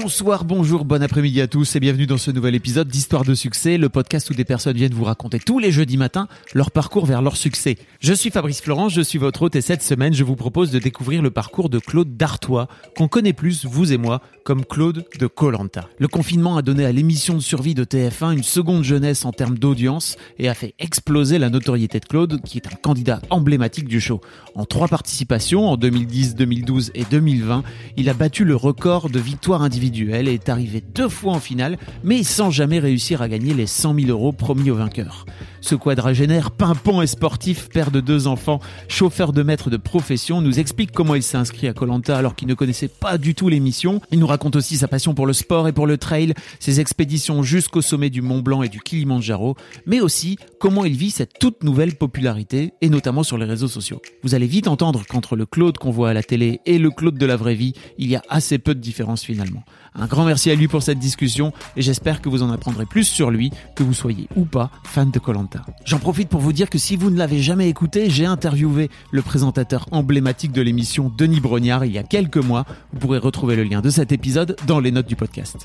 Bonsoir, bonjour, bon après-midi à tous et bienvenue dans ce nouvel épisode d'Histoire de succès, le podcast où des personnes viennent vous raconter tous les jeudis matins leur parcours vers leur succès. Je suis Fabrice Florence, je suis votre hôte et cette semaine je vous propose de découvrir le parcours de Claude Dartois, qu'on connaît plus, vous et moi, comme Claude de Colanta. Le confinement a donné à l'émission de survie de TF1 une seconde jeunesse en termes d'audience et a fait exploser la notoriété de Claude, qui est un candidat emblématique du show. En trois participations, en 2010, 2012 et 2020, il a battu le record de victoires individuelles elle est arrivé deux fois en finale, mais sans jamais réussir à gagner les 100 000 euros promis au vainqueur. Ce quadragénaire, pimpant et sportif, père de deux enfants, chauffeur de maître de profession, nous explique comment il s'est inscrit à Colanta alors qu'il ne connaissait pas du tout l'émission. Il nous raconte aussi sa passion pour le sport et pour le trail, ses expéditions jusqu'au sommet du Mont Blanc et du Kilimanjaro, mais aussi comment il vit cette toute nouvelle popularité, et notamment sur les réseaux sociaux. Vous allez vite entendre qu'entre le Claude qu'on voit à la télé et le Claude de la vraie vie, il y a assez peu de différence finalement. Un grand merci à lui pour cette discussion et j'espère que vous en apprendrez plus sur lui, que vous soyez ou pas fan de Colanta. J'en profite pour vous dire que si vous ne l'avez jamais écouté, j'ai interviewé le présentateur emblématique de l'émission Denis Brognard il y a quelques mois. Vous pourrez retrouver le lien de cet épisode dans les notes du podcast.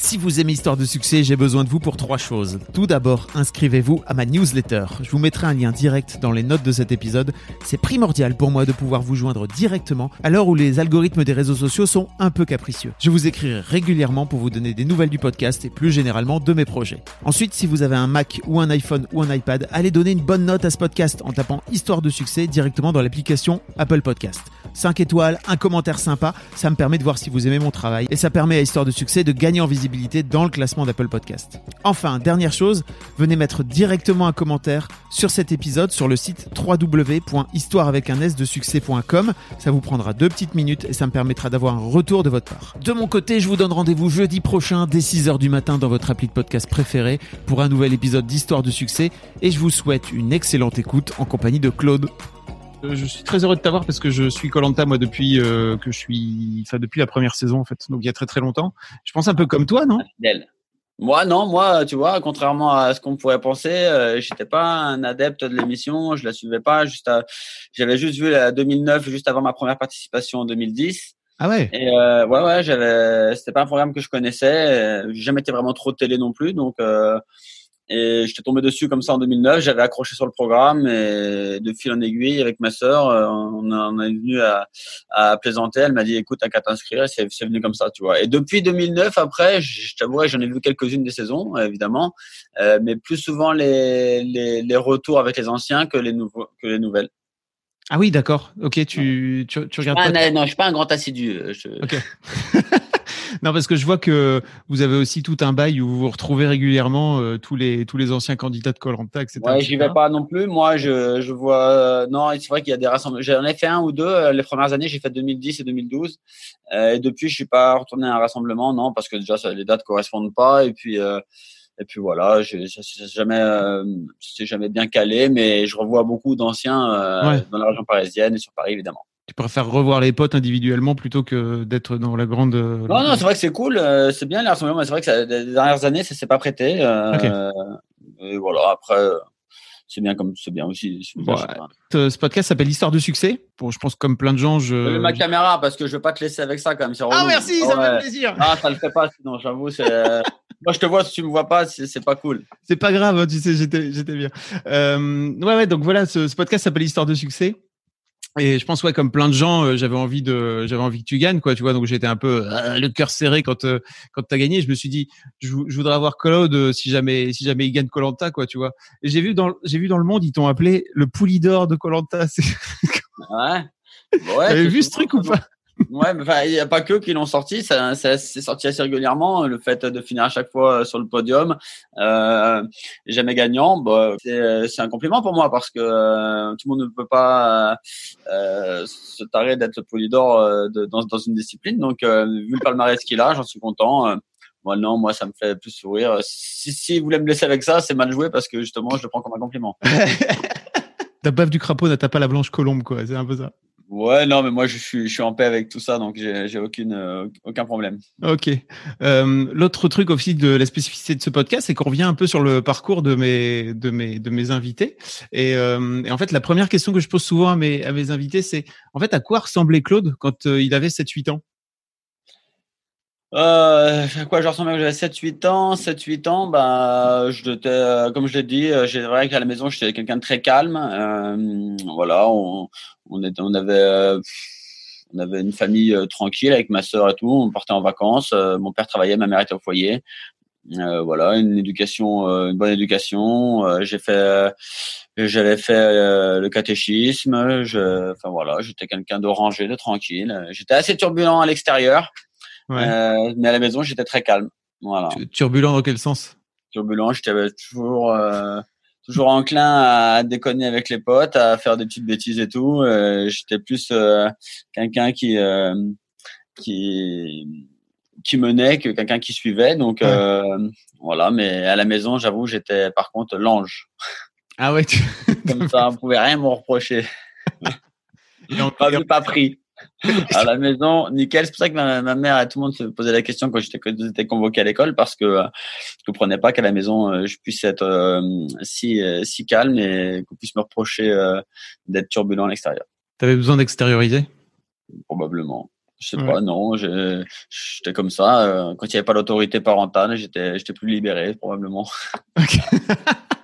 Si vous aimez Histoire de succès, j'ai besoin de vous pour trois choses. Tout d'abord, inscrivez-vous à ma newsletter. Je vous mettrai un lien direct dans les notes de cet épisode. C'est primordial pour moi de pouvoir vous joindre directement à l'heure où les algorithmes des réseaux sociaux sont un peu capricieux. Je vous écrirai régulièrement pour vous donner des nouvelles du podcast et plus généralement de mes projets. Ensuite, si vous avez un Mac ou un iPhone ou un iPad, allez donner une bonne note à ce podcast en tapant Histoire de succès directement dans l'application Apple Podcast. 5 étoiles, un commentaire sympa, ça me permet de voir si vous aimez mon travail et ça permet à Histoire de succès de gagner en visibilité dans le classement d'Apple Podcast. Enfin, dernière chose, venez mettre directement un commentaire sur cet épisode sur le site www.histoireavecun-s-de-succès.com. Ça vous prendra deux petites minutes et ça me permettra d'avoir un retour de votre part. De mon côté, je vous donne rendez-vous jeudi prochain dès 6h du matin dans votre appli de podcast préféré pour un nouvel épisode d'Histoire de succès et je vous souhaite une excellente écoute en compagnie de Claude. Euh, je suis très heureux de t'avoir parce que je suis Colanta moi depuis euh, que je suis, enfin depuis la première saison en fait, donc il y a très très longtemps. Je pense un peu comme toi, non? Moi non, moi tu vois, contrairement à ce qu'on pourrait penser, euh, j'étais pas un adepte de l'émission, je la suivais pas. Juste, j'avais juste vu la 2009 juste avant ma première participation en 2010. Ah ouais? Et euh, ouais ouais, j'avais, c'était pas un programme que je connaissais. J'ai jamais été vraiment trop de télé non plus, donc et j'étais tombé dessus comme ça en 2009. J'avais accroché sur le programme et de fil en aiguille avec ma sœur, euh, on, on est venu à, à plaisanter. Elle m'a dit écoute, t'as qu'à t'inscrire. C'est, c'est venu comme ça, tu vois. Et depuis 2009, après, je t'avouerai, j'en ai vu quelques-unes des saisons, évidemment, euh, mais plus souvent les, les, les, retours avec les anciens que les nouveaux, que les nouvelles. Ah oui, d'accord. Ok, tu, tu, tu regardes. pas, pas non, je suis pas un grand assidu. Je... Ok. non, parce que je vois que vous avez aussi tout un bail où vous vous retrouvez régulièrement euh, tous les tous les anciens candidats de Colanta, etc. Ouais, j'y vais pas non plus. Moi, je, je vois. Euh, non, c'est vrai qu'il y a des rassemblements. J'en ai fait un ou deux euh, les premières années. J'ai fait 2010 et 2012. et depuis, je suis pas retourné à un rassemblement, non, parce que déjà les dates correspondent pas. Et puis. et puis voilà, je, ça jamais, c'est jamais bien calé, mais je revois beaucoup d'anciens dans la région parisienne et sur Paris évidemment. Tu préfères revoir les potes individuellement plutôt que d'être dans la grande. Non, non, c'est vrai que c'est cool, euh, c'est bien les rassemblements, mais c'est vrai que ça, les dernières années, ça s'est pas prêté. Euh, et voilà, après, c'est bien comme c'est bien aussi. ce podcast s'appelle Histoire de succès. Bon, je pense comme plein de gens, je. je ma caméra parce que je veux pas te laisser avec ça quand même. Ah merci, ça me fait plaisir. Ah, ça le fait pas, sinon j'avoue, c'est. Moi, je te vois, si tu me vois pas, c'est pas cool. C'est pas grave, hein, tu sais, j'étais bien. Euh, ouais, ouais, donc voilà, ce, ce podcast s'appelle Histoire de succès. Et je pense ouais comme plein de gens euh, j'avais envie de j'avais envie que tu gagnes quoi tu vois. Donc j'étais un peu euh, le cœur serré quand euh, quand tu as gagné. Je me suis dit je, voudrais avoir Claude si jamais si jamais il gagne Colanta quoi tu vois. Et j'ai vu dans j'ai vu dans le monde ils t'ont appelé le Poulidor de Colanta ouais. Ouais T'avais vu ce truc ou pas? Ouais, mais il n'y a pas que qui l'ont sorti, ça, ça c'est sorti assez régulièrement. Le fait de finir à chaque fois sur le podium, euh, jamais gagnant, bah, c'est un compliment pour moi parce que euh, tout le monde ne peut pas euh, se tarer d'être le polydor euh, dans, dans, une discipline. Donc, euh, vu le palmarès qu'il a, j'en suis content. moi, non, moi, ça me fait plus sourire. Si, si vous voulez me laisser avec ça, c'est mal joué parce que justement, je le prends comme un compliment. Ta baffe du crapaud n'a pas la blanche colombe, quoi. C'est un peu ça. Ouais, non, mais moi je suis, en paix avec tout ça, donc j'ai aucune, euh, aucun problème. Ok. Euh, L'autre truc aussi de la spécificité de ce podcast, c'est qu'on revient un peu sur le parcours de mes, de mes, de mes invités. Et, euh, et, en fait, la première question que je pose souvent à mes, à mes invités, c'est en fait à quoi ressemblait Claude quand il avait 7-8 ans? Euh, quoi, je ressemblais j'avais 7-8 ans. 7-8 ans, bah, je euh, comme je l'ai dit, euh, j'ai vrai qu'à la maison, j'étais quelqu'un de très calme. Euh, voilà, on, on, était, on avait, euh, on avait une famille tranquille avec ma sœur et tout. On partait en vacances. mon père travaillait, ma mère était au foyer. voilà, une éducation, une bonne éducation. j'ai fait, j'avais fait le catéchisme. Enfin voilà, j'étais quelqu'un de rangé, de tranquille. J'étais assez turbulent à l'extérieur. Euh, mais à la maison, j'étais très calme. Voilà. Turbulent dans quel sens? Turbulent, j'étais toujours euh, toujours enclin à déconner avec les potes, à faire des petites bêtises et tout. Euh, j'étais plus euh, quelqu'un qui euh, qui qui menait que quelqu'un qui suivait. Donc voilà, mais à la maison, j'avoue, j'étais par contre l'ange. Ah ouais. Comme ça, on pouvait rien me reprocher. Et on pas pas pris. à la maison, nickel. C'est pour ça que ma, mère et tout le monde se posait la question quand j'étais convoqué à l'école parce que euh, je comprenais pas qu'à la maison euh, je puisse être euh, si si calme et qu'on puisse me reprocher d'être turbulent à l'extérieur. T'avais besoin d'extérioriser? Probablement. Je sais pas, non, j'étais comme ça. Quand il n'y avait pas l'autorité parentale, j'étais, j'étais plus libéré, probablement.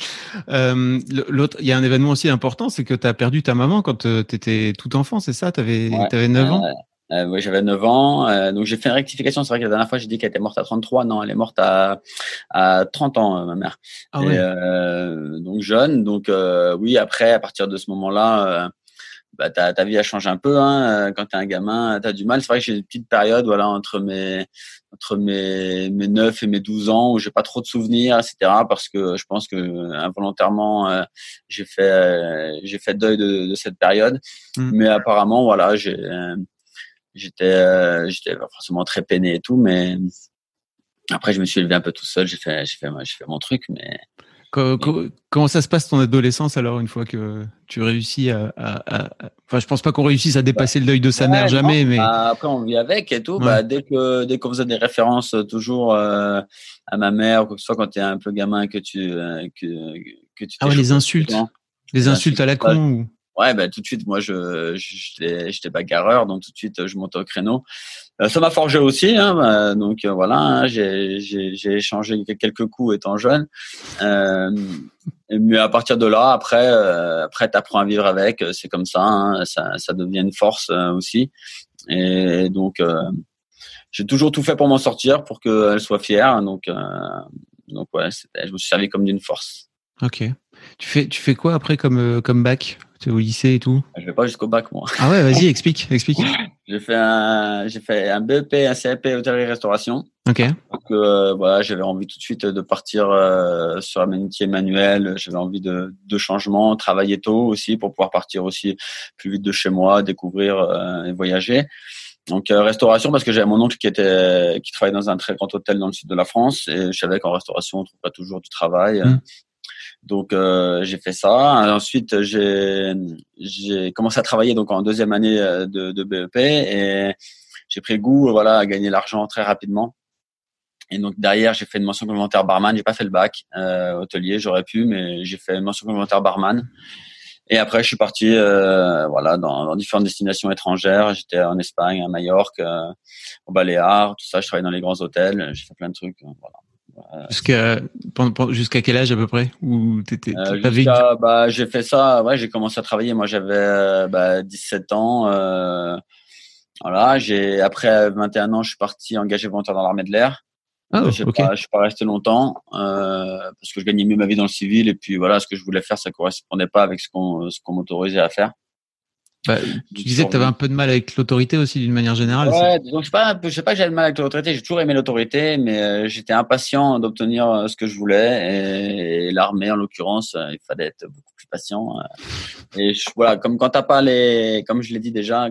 Euh, l'autre, il y a un événement aussi important, c'est que tu as perdu ta maman quand euh, tu étais tout enfant, c'est ça? Tu avais, avais 9 ans? Euh, Oui, j'avais 9 ans. donc j'ai fait une rectification. C'est vrai que la dernière fois, j'ai dit qu'elle était morte à 33. Non, elle est morte à, à 30 ans, ma mère. Ah, donc jeune. Donc oui, après, à partir de ce moment-là, bah, ta, ta vie a changé un peu. Hein. Quand tu es un gamin, tu as du mal. C'est vrai que j'ai une petite période voilà, entre mes entre mes, mes 9 et mes 12 ans où j'ai pas trop de souvenirs, etc. Parce que je pense que involontairement euh, j'ai fait euh, j'ai fait deuil de, de cette période. Mmh. Mais apparemment voilà j'ai j'étais euh, j'étais forcément très peiné et tout, mais après je me suis élevé un peu tout seul. J'ai fait j'ai fait j'ai fait mon truc, mais Comment, ça se passe ton adolescence alors une fois que tu réussis à, à, enfin je pense pas qu'on réussisse à dépasser le deuil de sa mère jamais mais bah, après on vit avec et tout. Bah, dès que dès qu'on faisait des références euh, toujours euh, à ma mère ou quoi que ce soit quand tu es un peu gamin que tu euh, que, que tu ah ouais, les insultes. les insultes à la con ou... ouais bah tout de suite moi je j'étais bagarreur donc tout de suite je montais au créneau ça m'a forgé aussi, hein, bah, donc euh, voilà, hein, j'ai échangé quelques coups étant jeune. Euh, mais à partir de là, après, euh, après, t'apprends à vivre avec. C'est comme ça, hein, ça, ça devient une force aussi. Et donc, j'ai toujours tout fait pour m'en sortir, pour qu'elle soit fière. Donc, donc ouais, je me suis servi comme d'une force. Ok. Tu fais, tu fais quoi après comme, comme bac? Au lycée et tout? Je vais pas jusqu'au bac, moi. Ah ouais, vas-y, explique, explique. j'ai fait un, j'ai fait un BEP, un CAP hôtellerie-restauration. Ok. Donc euh, voilà, j'avais envie tout de suite de partir euh, sur un métier manuel. J'avais envie de, de changement, travailler tôt aussi pour pouvoir partir aussi plus vite de chez moi, découvrir euh, et voyager. Donc restauration parce que j'avais mon oncle qui était qui travaillait dans un très grand hôtel dans le sud de la France et je savais qu'en restauration on trouve pas toujours du travail. Mmh. Donc euh, j'ai fait ça. Ensuite j'ai j'ai commencé à travailler donc en deuxième année euh, de, de BEP et j'ai pris goût voilà à gagner l'argent très rapidement. Et donc derrière j'ai fait une mention complémentaire barman. J'ai pas fait le bac euh, hôtelier, j'aurais pu, mais j'ai fait une mention complémentaire barman. Et après je suis parti euh, voilà dans, dans, différentes destinations étrangères. J'étais en Espagne, à Majorque, euh, au Baléares, tout ça. Je travaillais dans les grands hôtels. J'ai fait plein de trucs. Voilà. Jusqu'à jusqu'à quel âge à peu près? Ou t'étais euh, bah j'ai fait ça. Ouais, j'ai commencé à travailler. Moi, j'avais euh, bah, 17 ans. Euh, voilà, j'ai après 21 ans, je suis parti engagé volontaire dans l'armée de l'air. Ah, je ne suis pas resté longtemps euh, parce que je gagnais mieux ma vie dans le civil et puis voilà, ce que je voulais faire, ça correspondait pas avec ce qu'on ce qu'on m'autorisait à faire. Bah, tu disais que tu avais un peu de mal avec l'autorité aussi d'une manière générale. Ouais, donc je sais pas, je sais pas que j'avais de mal avec l'autorité. J'ai toujours aimé l'autorité, mais euh, j'étais impatient d'obtenir euh, ce que je voulais. Et, l'armée, en l'occurrence, euh, il fallait être beaucoup plus patient. Et voilà, comme quand t'as pas les, comme je l'ai dit déjà,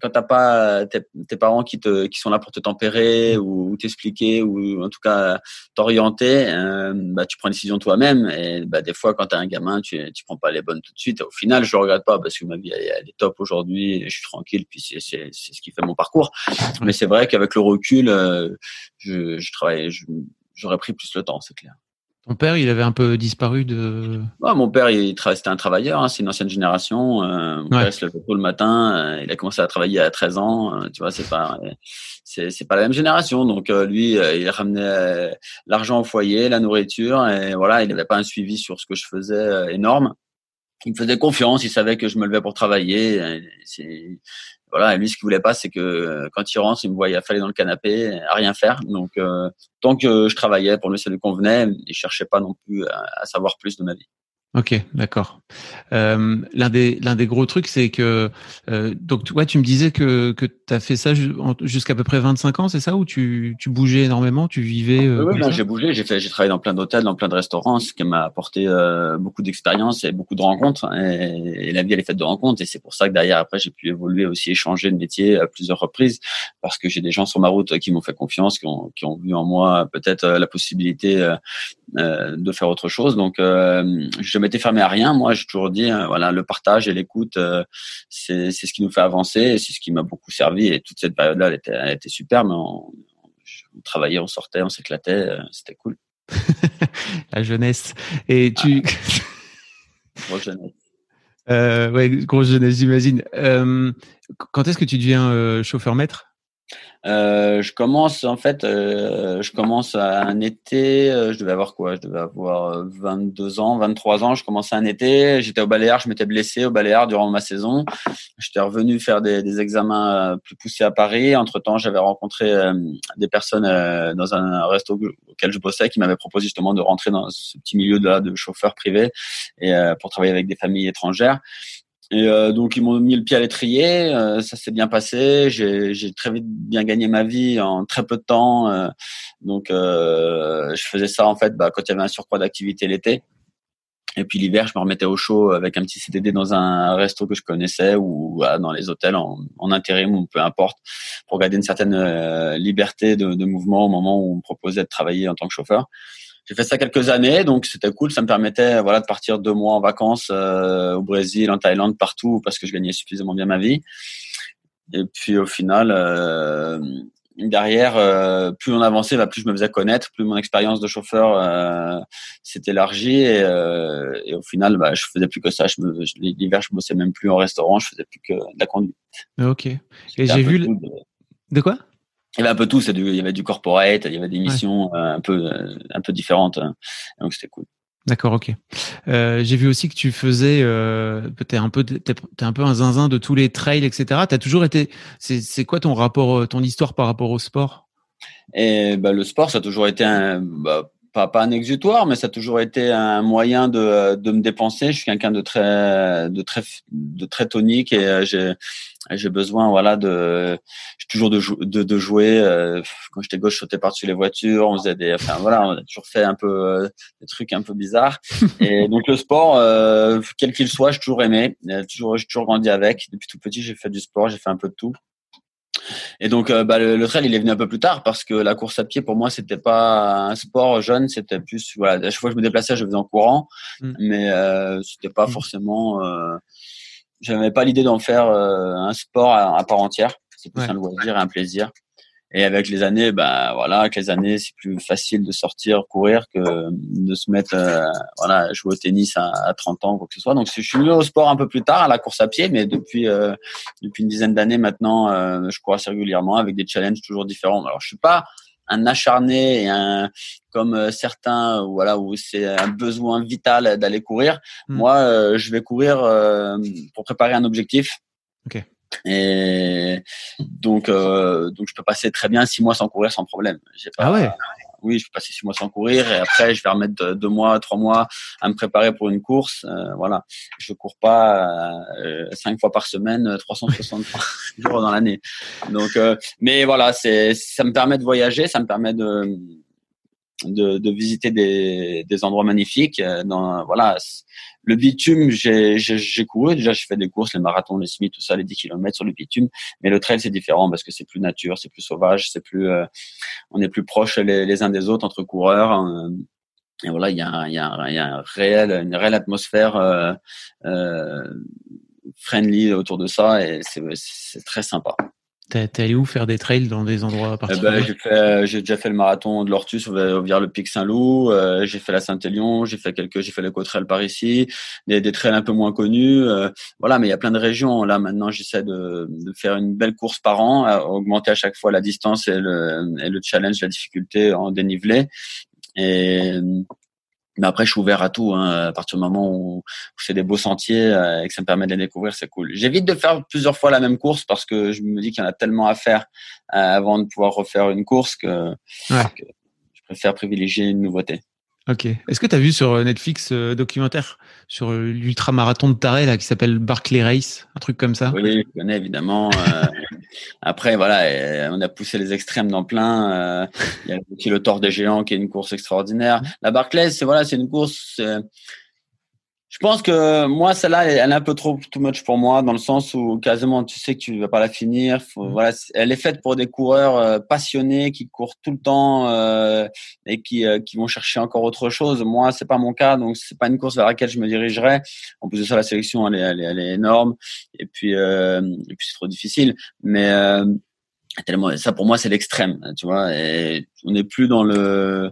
quand t'as pas tes, tes, parents qui te qui sont là pour te tempérer mm. ou, t'expliquer ou en tout cas t'orienter, euh, bah tu prends une décision toi-même et bah des fois quand t'es un gamin tu tu prends pas les bonnes tout de suite. Au final je regrette pas parce que ma vie elle, est top aujourd'hui, je suis tranquille puis c'est c'est c'est ce qui fait mon parcours. Mais c'est vrai qu'avec le recul, euh, je je travaille, j'aurais pris plus le temps, c'est clair. Ton père, il avait un peu disparu de. mon père, il c'était un travailleur. Hein, c'est une ancienne génération. Euh, mon père se levait tôt le matin. Euh, il a commencé à travailler à 13 ans. Euh, tu vois, c'est pas, c'est, c'est pas la même génération. Donc lui, il ramenait l'argent au foyer, la nourriture, et voilà, il n'avait pas un suivi sur ce que je faisais énorme. Il me faisait confiance. Il savait que je me levais pour travailler. Voilà, et lui, ce qu'il voulait pas, c'est que euh, quand il rentre, il me voyait affaler dans le canapé, à rien faire. Donc, euh, tant que je travaillais, pour lui, ça lui convenait. Il cherchait pas non plus à savoir plus de ma vie. Ok, d'accord. Euh, l'un des l'un des gros trucs, c'est que euh, donc toi, tu me disais que que tu as fait ça jusqu'à peu près 25 ans, c'est ça où tu tu bougeais énormément, tu vivais. Euh, oui, j'ai bougé, j'ai fait, j'ai travaillé dans plein d'hôtels, dans plein de restaurants, ce qui m'a apporté beaucoup d'expérience et beaucoup de rencontres. Et, la vie elle est faite de rencontres, et c'est pour ça que derrière après j'ai pu évoluer aussi, échanger de métier à plusieurs reprises, parce que j'ai des gens sur ma route qui m'ont fait confiance, qui ont qui ont vu en moi peut-être la possibilité de faire autre chose. Donc je m'étais fermé à rien. Moi, j'ai toujours dit, euh, voilà, le partage et l'écoute, euh, c'est ce qui nous fait avancer. C'est ce qui m'a beaucoup servi. Et toute cette période-là, elle était, elle était super. Mais on, travaillait, on sortait, on s'éclatait. Euh, c'était cool. La jeunesse. Et tu. grosse jeunesse. Euh, ouais, grosse jeunesse, j'imagine. quand est-ce que tu deviens chauffeur maître euh, je commence en fait, euh, je commence à un été. Euh, je devais avoir quoi? Je devais avoir 22 ans, 23 ans. Je commençais un été. J'étais au Baléares. Je m'étais blessé au Baléares durant ma saison. J'étais revenu faire des, examens plus poussés à Paris. Entre temps, j'avais rencontré des personnes dans un resto auquel je bossais qui m'avaient proposé justement de rentrer dans ce petit milieu de, de chauffeur privé et pour travailler avec des familles étrangères. Et euh, donc ils m'ont mis le pied à l'étrier, euh, ça s'est bien passé. J'ai très vite bien gagné ma vie en très peu de temps. Euh, donc je faisais ça en fait bah, quand il y avait un surcroît d'activité l'été. Et puis l'hiver, je me remettais au chaud avec un petit CDD dans un resto que je connaissais ou dans les hôtels en, intérim ou peu importe, pour garder une certaine liberté de, de mouvement au moment où on me proposait de travailler en tant que chauffeur. J'ai fait ça quelques années, donc c'était cool. Ça me permettait voilà de partir deux mois en vacances euh, au Brésil, en Thaïlande, partout parce que je gagnais suffisamment bien ma vie. Et puis au final, euh, derrière, euh, plus on avançait, bah, plus je me faisais connaître, plus mon expérience de chauffeur euh, s'est élargie et, euh, et, au final, bah, je faisais plus que ça. Je l'hiver, je bossais même plus en restaurant, je faisais plus que de la conduite. Ok. Et j'ai vu. de quoi? Il y avait un peu tout, il y avait du corporate, il y avait des missions euh, un peu euh, un peu différentes, hein. donc c'était cool. D'accord, ok. Euh, j'ai vu aussi que tu faisais, euh, t'es un peu, t'es, un peu un zinzin de tous les trails, etc. T'as toujours été. C'est, c'est quoi ton rapport, ton histoire par rapport au sport? Et bah, le sport, ça a toujours été un, bah, pas, pas un exutoire, mais ça a toujours été un moyen de, de me dépenser. Je suis quelqu'un de très, de très, de très tonique et euh, j'ai, j'ai besoin, voilà, de, j'ai toujours de, de, de jouer. Euh, quand j'étais gauche, je sautais par-dessus les voitures. On faisait des, enfin voilà, on a toujours fait un peu euh, des trucs un peu bizarres. Et donc le sport, quel qu'il soit, j'ai toujours aimé. Toujours, j'ai toujours grandi avec. Depuis tout petit, j'ai fait du sport, j'ai fait un peu de tout. Et donc, euh, bah, le, trail, il est venu un peu plus tard parce que la course à pied, pour moi, c'était pas un sport jeune, c'était plus, voilà, à chaque fois que je me déplaçais, je faisais en courant, mm. mais euh, c'était pas mm. forcément, euh, j'avais pas l'idée d'en faire euh, un sport à, part entière. C'est plus un loisir et un plaisir. Et avec les années, bah voilà, avec les années, c'est plus facile de sortir, courir que de se mettre, euh, voilà, jouer au tennis à, à, 30 ans, quoi que ce soit. Donc, je suis venu au sport un peu plus tard, à la course à pied, mais depuis euh, depuis une dizaine d'années maintenant, euh, je cours assez régulièrement avec des challenges toujours différents. Alors, je suis pas un acharné et un comme certains, voilà, où c'est un besoin vital d'aller courir. Hmm. Moi, je vais courir pour préparer un objectif. Okay. Et donc, euh, donc je peux passer très bien six mois sans courir sans problème. Pas, ah ouais. Oui, je peux passer six mois sans courir et après je vais remettre deux, mois, trois mois à me préparer pour une course. Euh, voilà, je cours pas euh, cinq fois par semaine, 363 jours dans l'année. Donc, euh, mais voilà, c'est ça me permet de voyager, ça me permet de de, de visiter des, des endroits magnifiques. Euh, dans, voilà, le bitume, j'ai couru. Déjà, je fais des courses, les marathons, les semi, tout ça, les 10 km sur le bitume. Mais le trail, c'est différent parce que c'est plus nature, c'est plus sauvage, c'est plus, euh, on est plus proches les, les, uns des autres entre coureurs. Euh, et voilà, il y a, y, a, y a un réel, une réelle atmosphère euh, euh, friendly autour de ça et c'est très sympa. T'es allé où faire des trails dans des endroits Eh particuliers? ben, j'ai fait, j'ai déjà fait le marathon de l'Ortus vers le pic Saint-Loup. euh, j'ai fait la Saint-Élion. J'ai fait quelques, j'ai fait le Cotrail par ici. Des, des trails un peu moins connus. euh, voilà, mais il y a plein de régions. Là, maintenant, j'essaie de, de faire une belle course par an, à augmenter à chaque fois la distance et le, et le challenge, la difficulté en dénivelé. Et mais après, je suis ouvert à tout. Hein. À partir du moment où c'est des beaux sentiers euh, et que ça me permet de les découvrir, c'est cool. J'évite de faire plusieurs fois la même course parce que je me dis qu'il y en a tellement à faire euh, avant de pouvoir refaire une course que, Ouais. que je préfère privilégier une nouveauté. Ok. Est-ce que tu as vu sur Netflix euh, documentaire sur euh, l'ultramarathon de Taré là qui s'appelle Barclay Race, un truc comme ça? Oui, je connais évidemment. euh, après, voilà, euh, on a poussé les extrêmes dans plein. euh, Il y a aussi le Tour des Géants qui est une course extraordinaire. La Barclays, c'est voilà, c'est une course. Je pense que moi, celle-là, elle est un peu trop too much pour moi, dans le sens où quasiment tu sais que tu vas pas la finir. Faut- Mhm. voilà, elle est faite pour des coureurs euh, passionnés qui courent tout le temps euh, et qui euh, qui vont chercher encore autre chose. Moi, c'est pas mon cas, donc c'est pas une course vers laquelle je me dirigerai. En plus de ça, la sélection, elle est, elle est, elle est énorme. Et puis, euh, et puis c'est trop difficile. Mais euh, tellement, ça pour moi, c'est l'extrême, tu vois. Et on n'est plus dans le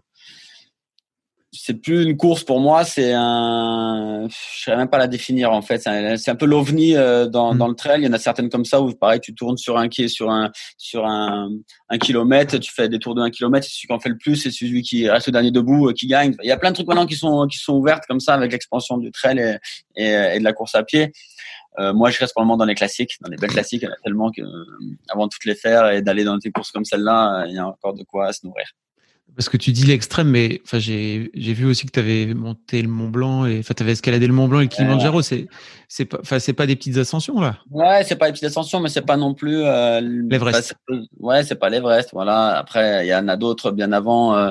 c'est plus une course pour moi, c'est un, je sais même pas la définir en fait. C'est un, c'est un peu l'ovni euh, dans, Mm. dans le trail. Il y en a certaines comme ça où pareil, tu tournes sur un quai, sur un, sur un, un kilomètre, tu fais des tours de un kilomètre, c'est celui qui en fait le plus, c'est celui qui reste le dernier debout euh, qui gagne. Il y a plein de trucs maintenant qui sont qui sont ouvertes comme ça avec l'expansion du trail et, et, et de la course à pied. Euh, moi, je reste pour le moment dans les classiques, dans les belles classiques. Il y en a tellement que euh, avant de toutes les faire et d'aller dans des courses comme celle-là, euh, il y a encore de quoi se nourrir. Parce que tu dis l'extrême, mais enfin j'ai vu aussi que tu avais monté le Mont Blanc et enfin tu avais escaladé le Mont Blanc et le Kilimanjaro. C'est c'est pas enfin c'est pas des petites ascensions là. Ouais, c'est pas les petites ascensions, mais c'est pas non plus euh, L'Everest. ouais, c'est pas l'Everest. Voilà. Après, il y en a d'autres bien avant euh,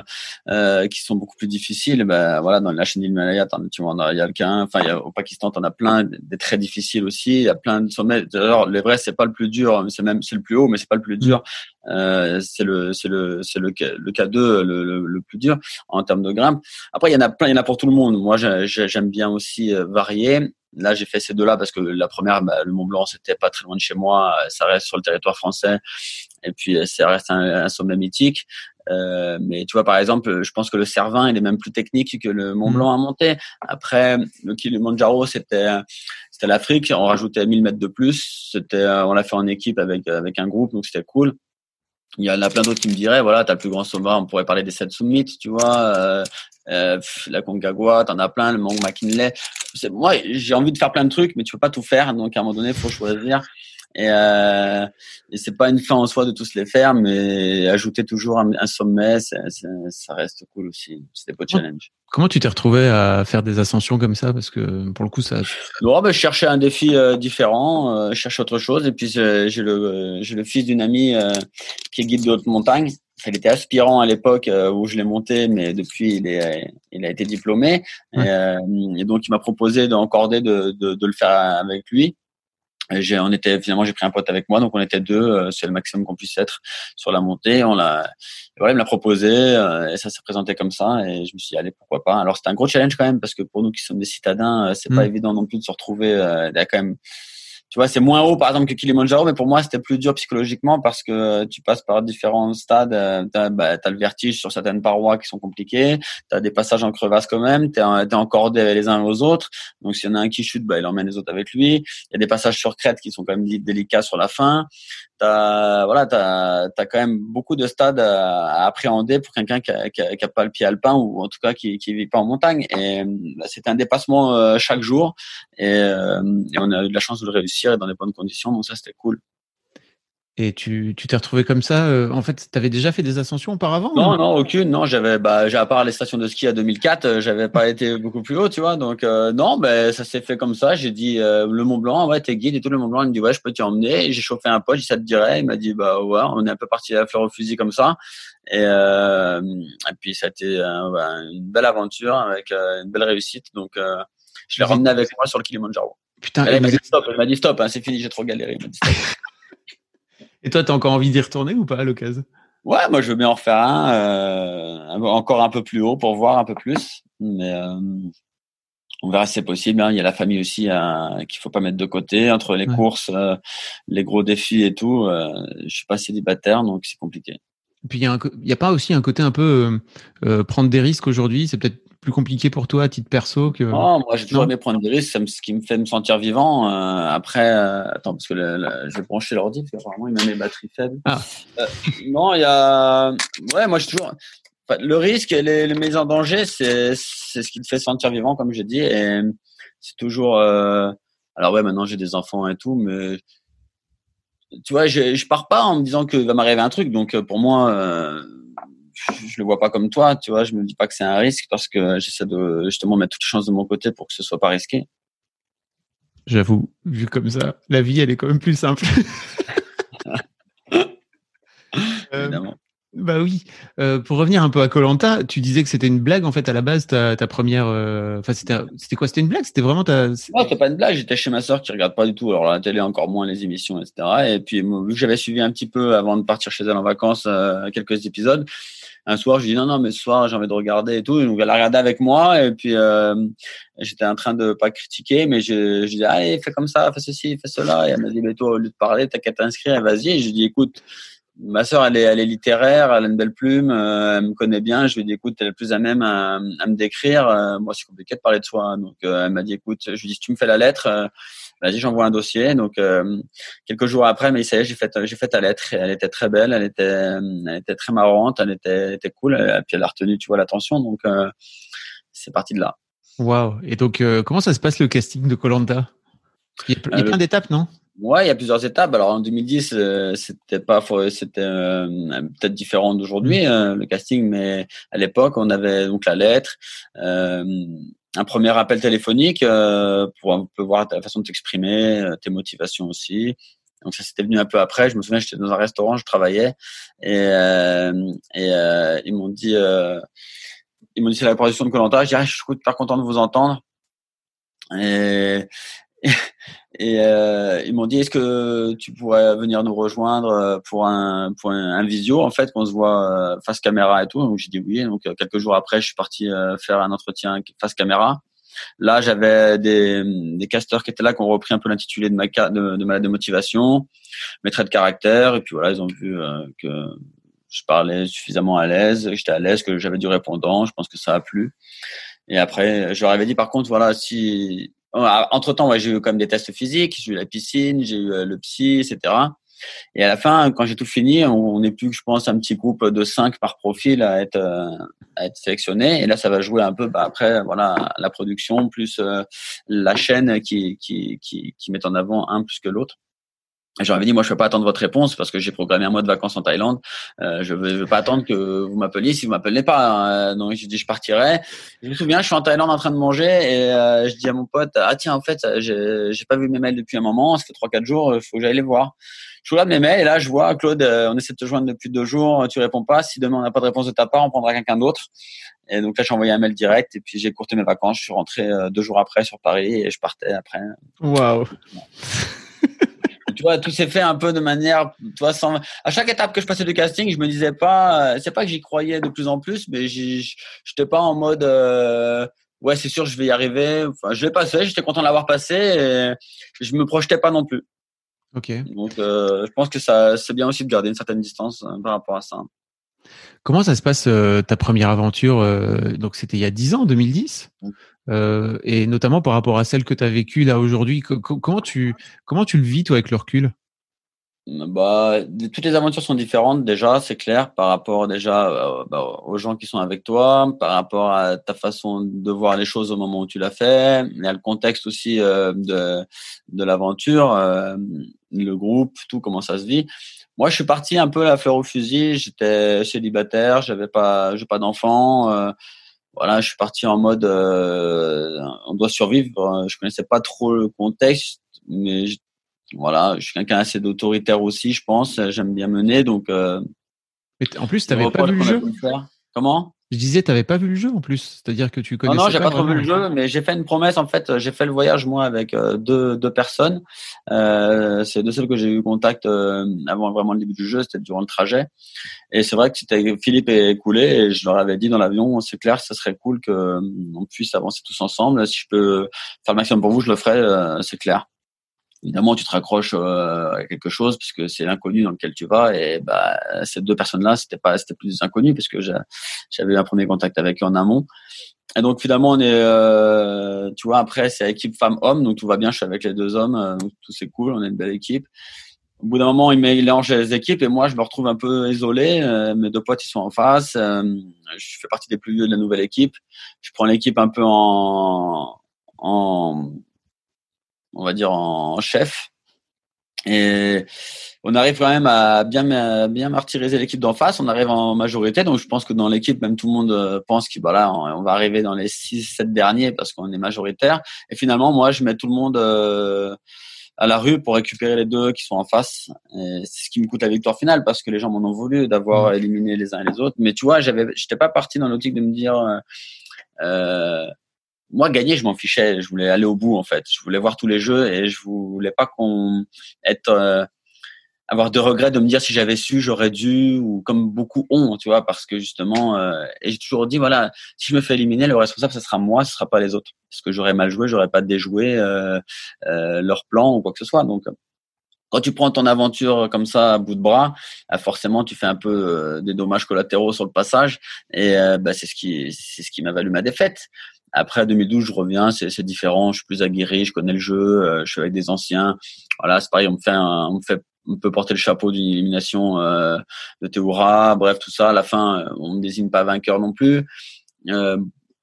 euh, qui sont beaucoup plus difficiles. Ben voilà, dans la chaîne t'en- tu vois, il y a K1. Enfin, y a, au Pakistan, t'en as plein des très difficiles aussi. Il y a plein de sommets. D'ailleurs, l'Everest, c'est pas le plus dur. C'est même c'est le plus haut, mais c'est pas le plus dur. Euh, c'est le c'est le c'est le le K2 le, le, le plus dur en termes de grimpe. Après, il y en a plein, il y en a pour tout le monde. Moi, j'ai- j'ai- j'aime bien aussi euh, varier. Là, j'ai fait ces deux-là parce que la première, bah, le Mont Blanc, c'était pas très loin de chez moi. Ça reste sur le territoire français. Et puis, euh, ça reste un, un sommet mythique. Euh, mais tu vois, par exemple, je pense que le Cervin, il est même plus technique que le Mont Mhm. Blanc à monter. Après, le Kilimanjaro, c'était c'était l'Afrique. On rajoutait 1000 mètres de plus. C'était, on l'a fait en équipe avec avec un groupe, donc c'était cool. Il y en a plein d'autres qui me diraient, voilà, t'as le plus grand sommet, on pourrait parler des sept summits, tu vois, euh, euh, la Concagua, t'en as plein, le Mont McKinley. Moi, j'ai envie de faire plein de trucs, mais tu peux pas tout faire, donc à un moment donné, faut choisir. Et, euh, et c'est pas une fin en soi de tous les faire, mais ajouter toujours un, un sommet, c'est, c'est, ça reste cool aussi. C'est des beaux challenges. Comment tu t'es retrouvé à faire des ascensions comme ça? Parce que pour le coup ça Non, ben, je cherchais un défi euh, différent, euh, je cherche autre chose. Et puis j'ai le le fils d'une amie euh, qui est guide de haute montagne. Il était aspirant à l'époque euh, où je l'ai monté, mais depuis il est il a été diplômé. Ouais. Et, euh, et donc il m'a proposé d'encorder de, de de le faire avec lui. J'ai, on était finalement, j'ai pris un pote avec moi, donc on était deux. euh, c'est le maximum qu'on puisse être sur la montée. On l'a, voilà, il me l'a proposé euh, et ça s'est présenté comme ça. Et je me suis dit, allez, pourquoi pas. Alors c'était un gros challenge quand même parce que pour nous qui sommes des citadins, euh, c'est Mm. pas évident non plus de se retrouver. Il y a quand même, tu vois, c'est moins haut par exemple que Kilimanjaro, mais pour moi c'était plus dur psychologiquement parce que tu passes par différents stades. Euh, t'as, bah, t'as le vertige sur certaines parois qui sont compliquées. T'as des passages en crevasse quand même. T'es, en- t'es encordé les uns aux autres. Donc s'il y en a un qui chute, bah, il emmène les autres avec lui. Il y a des passages sur crête qui sont quand même délicats sur la fin. T'as voilà, t'as as quand même beaucoup de stades à, à appréhender pour quelqu'un qui a, qui, a, qui a pas le pied alpin ou en tout cas qui qui vit pas en montagne. Et bah, c'était un dépassement euh, chaque jour et, euh, et on a eu de la chance de le réussir et dans les bonnes conditions. Donc ça c'était cool. et tu tu t'es retrouvé comme ça euh, en fait tu avais déjà fait des ascensions auparavant Non, non, aucune. Non, j'avais, bah, à part les stations de ski à 2004, euh, j'avais pas été beaucoup plus haut, tu vois. Donc euh, non, ben ça s'est fait comme ça. J'ai dit euh, le Mont Blanc, ouais, t'es guide et tout le Mont Blanc. Il me dit ouais, je peux t'y emmener. J'ai chauffé un pote, j'ai dit, ça te dirait. Il m'a dit bah ouais, on est un peu parti à la fleur au fusil comme ça. Et, et puis ça a été bah, une belle aventure avec une belle réussite. Donc je l'ai ramené avec moi sur le Kilimanjaro. Putain, il m'a dit stop, il m'a dit stop, hein, c'est fini, j'ai trop galéré. Dit, stop. et toi t'as encore envie d'y retourner ou pas à l'occasion? Ouais, moi je veux bien en refaire un, euh, un- encore un peu plus haut pour voir un peu plus. Mais euh, on verra si c'est possible. Hein. Il y a la famille aussi euh, qu'il faut pas mettre de côté entre les courses, euh, les gros défis et tout. Euh, je suis pas célibataire, donc c'est compliqué. Puis il y, a y a pas aussi un côté un peu euh, prendre des risques aujourd'hui. C'est peut-être plus compliqué pour toi à titre perso que. Non, moi j'ai toujours aimé prendre des risques. C'est ce qui me fait me sentir vivant. après, attends, parce que je vais brancher l'ordi parce qu'apparemment il met mes batteries faibles. Ah. non, il y a. Ouais, moi je toujours le risque et les, les mises en danger, c'est c'est ce qui te fait sentir vivant, comme j'ai dit. Et c'est toujours. Euh... Alors ouais, maintenant j'ai des enfants et tout, mais tu vois, je, je pars pas en me disant que va m'arriver un truc. Donc pour moi, euh, je, je, le vois pas comme toi. Tu vois, je me dis pas que c'est un risque parce que j'essaie de justement mettre toutes les chances de mon côté pour que ce soit pas risqué. J'avoue, vu comme ça, la vie elle est quand même plus simple. Évidemment. Bah oui. Euh, pour revenir un peu à Colanta, tu disais que c'était une blague en fait à la base ta, ta première. Euh, enfin c'était quoi? C'était une blague? C'était vraiment ta. Non, c'était pas une blague. J'étais chez ma sœur qui regarde pas du tout. Alors la télé encore moins les émissions, etc. Et puis vu que j'avais suivi un petit peu avant de partir chez elle en vacances euh, quelques épisodes, un soir je dis non non mais ce soir j'ai envie de regarder et tout. Donc elle a regardé avec moi et puis j'étais en train de pas critiquer mais je, je disais allez fais comme ça, fais ceci, fais cela. Et elle m'a dit mais toi au lieu de parler t'as qu'à t'inscrire, vas-y. Et je dis écoute ma sœur, elle est, elle est littéraire, elle a une belle plume, euh, elle me connaît bien. Je lui ai dit, écoute, elle est plus à même à, à me décrire. Euh, moi, c'est compliqué de parler de soi. Donc, euh, elle m'a dit, écoute, je lui ai dit, si tu me fais la lettre, vas-y, j'envoie un dossier. Donc, quelques jours après, mais ça y est, j'ai fait, j'ai fait ta lettre. Elle était très belle, elle était, elle était très marrante, elle était, elle était cool. Et puis, elle a retenu, tu vois, l'attention. Donc, c'est parti de là. Waouh. Et donc, comment ça se passe le casting de Colanta? Il y a, il y a plein d'étapes, non? Ouais, il y a plusieurs étapes. Alors en 2010, euh, c'était pas, c'était euh, peut-être différent d'aujourd'hui mm. euh, le casting, mais à l'époque, on avait donc la lettre, un premier appel téléphonique pour un peu voir ta façon de t'exprimer, tes motivations aussi. Donc ça c'était venu un peu après. Je me souviens, j'étais dans un restaurant, je travaillais et, et ils m'ont dit, ils m'ont dit c'est la production de Colanta. Je dis ah, je suis super content de vous entendre. Et, et euh, ils m'ont dit est-ce que tu pourrais venir nous rejoindre euh, pour un pour un, visio en fait qu'on se voit euh, face caméra et tout. Donc j'ai dit oui. Donc quelques jours après je suis parti faire un entretien face caméra. Là j'avais des casteurs qui étaient là qui ont repris un peu l'intitulé de ma de, de malade de motivation mes traits de caractère. Et puis voilà ils ont vu que je parlais suffisamment à l'aise. J'étais à l'aise que j'avais du répondant. Je pense que ça a plu. Et après je leur avais dit par contre voilà si entre temps, j'ai eu comme des tests physiques, j'ai eu la piscine, j'ai eu euh, le psy, etc. Et à la fin, quand j'ai tout fini, on n'est plus, je pense, un petit groupe de cinq par profil à être euh, à sélectionné. Et là, ça va jouer un peu. Bah, après, voilà, la production plus euh, la chaîne qui met en avant un plus que l'autre. J'avais dit, moi, je ne peux pas attendre votre réponse parce que j'ai programmé un mois de vacances en Thaïlande. Euh, je ne veux, pas attendre que vous m'appeliez si vous m'appelez pas. Euh, donc, je dis, je partirai. Je me souviens, je suis en Thaïlande en train de manger et euh, je dis à mon pote, ah tiens, en fait, j'ai, j'ai pas vu mes mails depuis un moment. Ça fait trois, quatre jours. Il faut que j'aille les voir. Je regarde mes mails et là, je vois, Claude, on essaie de te joindre depuis deux jours. Tu réponds pas. Si demain on n'a pas de réponse de ta part, on prendra quelqu'un d'autre. Et donc là, j'ai envoyé un mail direct et puis j'ai courté mes vacances. Je suis rentré deux jours après sur Paris et je partais après. Waouh tu vois, tout s'est fait un peu de manière, tu vois, sans, à chaque étape que je passais du casting, je me disais pas, c'est pas que j'y croyais de plus en plus, mais j'étais pas en mode, euh, ouais, c'est sûr, je vais y arriver. Enfin, je l'ai passé, j'étais content de l'avoir passé et je me projetais pas non plus. Ok. Donc, euh, je pense que ça, c'est bien aussi de garder une certaine distance euh, par rapport à ça. Comment ça se passe ta première aventure Donc c'était il y a 10 ans, 2010 euh, et notamment par rapport à celle que tu as vécue là aujourd'hui. Comment tu, comment tu le vis, toi, avec le recul? Bah, toutes les aventures sont différentes déjà, c'est clair, par rapport déjà euh, bah, aux gens qui sont avec toi, par rapport à ta façon de voir les choses au moment où tu l'as fait. Il y a le contexte aussi euh, de, de l'aventure, euh, le groupe, tout comment ça se vit. Moi, je suis parti un peu la fleur au fusil. J'étais célibataire, j'avais pas, j'ai pas d'enfant voilà, je suis parti en mode euh, on doit survivre. Je connaissais pas trop le contexte, mais voilà, je suis quelqu'un assez d'autoritaire aussi, je pense. J'aime bien mener, donc. Euh, mais en plus, tu n'avais pas vu le jeu? Comment? Je disais, tu n'avais pas vu le jeu en plus, c'est-à-dire que tu connais. Non, non, j'ai pas, trop vu le jeu, mais j'ai fait une promesse. En fait, j'ai fait le voyage moi avec euh, deux, deux personnes. Euh, c'est deux seules que j'ai eu contact euh, avant vraiment le début du jeu, c'était durant le trajet. Et c'est vrai que c'était Philippe est coulé et je leur avais dit dans l'avion, c'est clair, ça serait cool que euh, on puisse avancer tous ensemble. Si je peux faire le maximum pour vous, je le ferai, c'est clair évidemment, tu te raccroches euh, à quelque chose puisque c'est l'inconnu dans lequel tu vas. Et bah, ces deux personnes-là, c'était pas, c'était plus des inconnus puisque j'avais eu un premier contact avec eux en amont. Et donc finalement, on est, euh, tu vois, après c'est équipe femme-homme, donc tout va bien. Je suis avec les deux hommes, euh, donc tout c'est cool. On est une belle équipe. Au bout d'un moment, il mélange les équipes et moi, je me retrouve un peu isolé. mes deux potes, ils sont en face. je fais partie des plus vieux de la nouvelle équipe. Je prends l'équipe un peu en, en on va dire, en chef. Et on arrive quand même à bien, bien martyriser l'équipe d'en face. On arrive en majorité. Donc, je pense que dans l'équipe, même tout le monde euh, pense que voilà, on va arriver dans les 6, 7 derniers parce qu'on est majoritaire. Et finalement, moi, je mets tout le monde euh, à la rue pour récupérer les deux qui sont en face. C'est ce qui me coûte la victoire finale parce que les gens m'en ont voulu d'avoir mmh. éliminé les uns et les autres. Mais tu vois, j'avais, j'étais pas parti dans l'optique de me dire, euh, moi gagner je m'en fichais. Je voulais aller au bout en fait. Je voulais voir tous les jeux et je voulais pas qu'on être euh, avoir de regrets de me dire si j'avais su j'aurais dû ou comme beaucoup ont tu vois parce que justement euh, et j'ai toujours dit voilà si je me fais éliminer le responsable ce sera moi ce sera pas les autres. Parce que j'aurais mal joué j'aurais pas déjoué euh, euh, leur plan ou quoi que ce soit. Donc quand tu prends ton aventure comme ça à bout de bras, forcément tu fais un peu des dommages collatéraux sur le passage. Et bah, c'est ce qui c'est ce qui m'a valu ma défaite. Après 2012, je reviens, c'est différent, je suis plus aguerri, je connais le jeu, euh, je suis avec des anciens. Voilà, c'est pareil, on me fait, on me fait, on peut porter le chapeau d'une élimination euh, de Théoura, bref tout ça. À la fin, euh, on me désigne pas vainqueur non plus. Euh,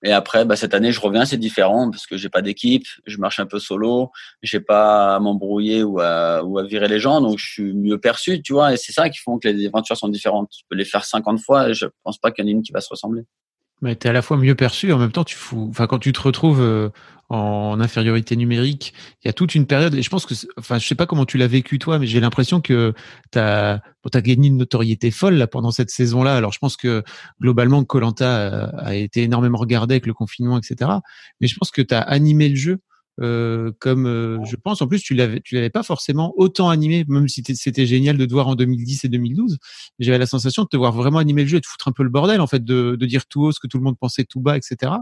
et après, bah, cette année, je reviens, c'est différent parce que j'ai pas d'équipe, je marche un peu solo, j'ai pas à m'embrouiller ou à, ou à virer les gens, donc je suis mieux perçu, tu vois. Et c'est ça qui font que les aventures sont différentes. Tu peux les faire 50 fois et je pense pas qu'il y en ait une qui va se ressembler. Mais tu es à la fois mieux perçu, en même temps, tu fous. Enfin, quand tu te retrouves euh, en infériorité numérique, il y a toute une période, et je pense que, enfin, je sais pas comment tu l'as vécu toi, mais j'ai l'impression que tu as, gagné une notoriété folle là, pendant cette saison-là. Alors, je pense que globalement, Colanta a, a, été énormément regardé avec le confinement, etc. Mais je pense que tu as animé le jeu comme euh, je pense. En plus, tu l'avais, tu l'avais pas forcément autant animé, même si c'était génial de te voir en 2010 et 2012. J'avais la sensation de te voir vraiment animer le jeu et de foutre un peu le bordel, en fait, de, de dire tout haut ce que tout le monde pensait tout bas, etc.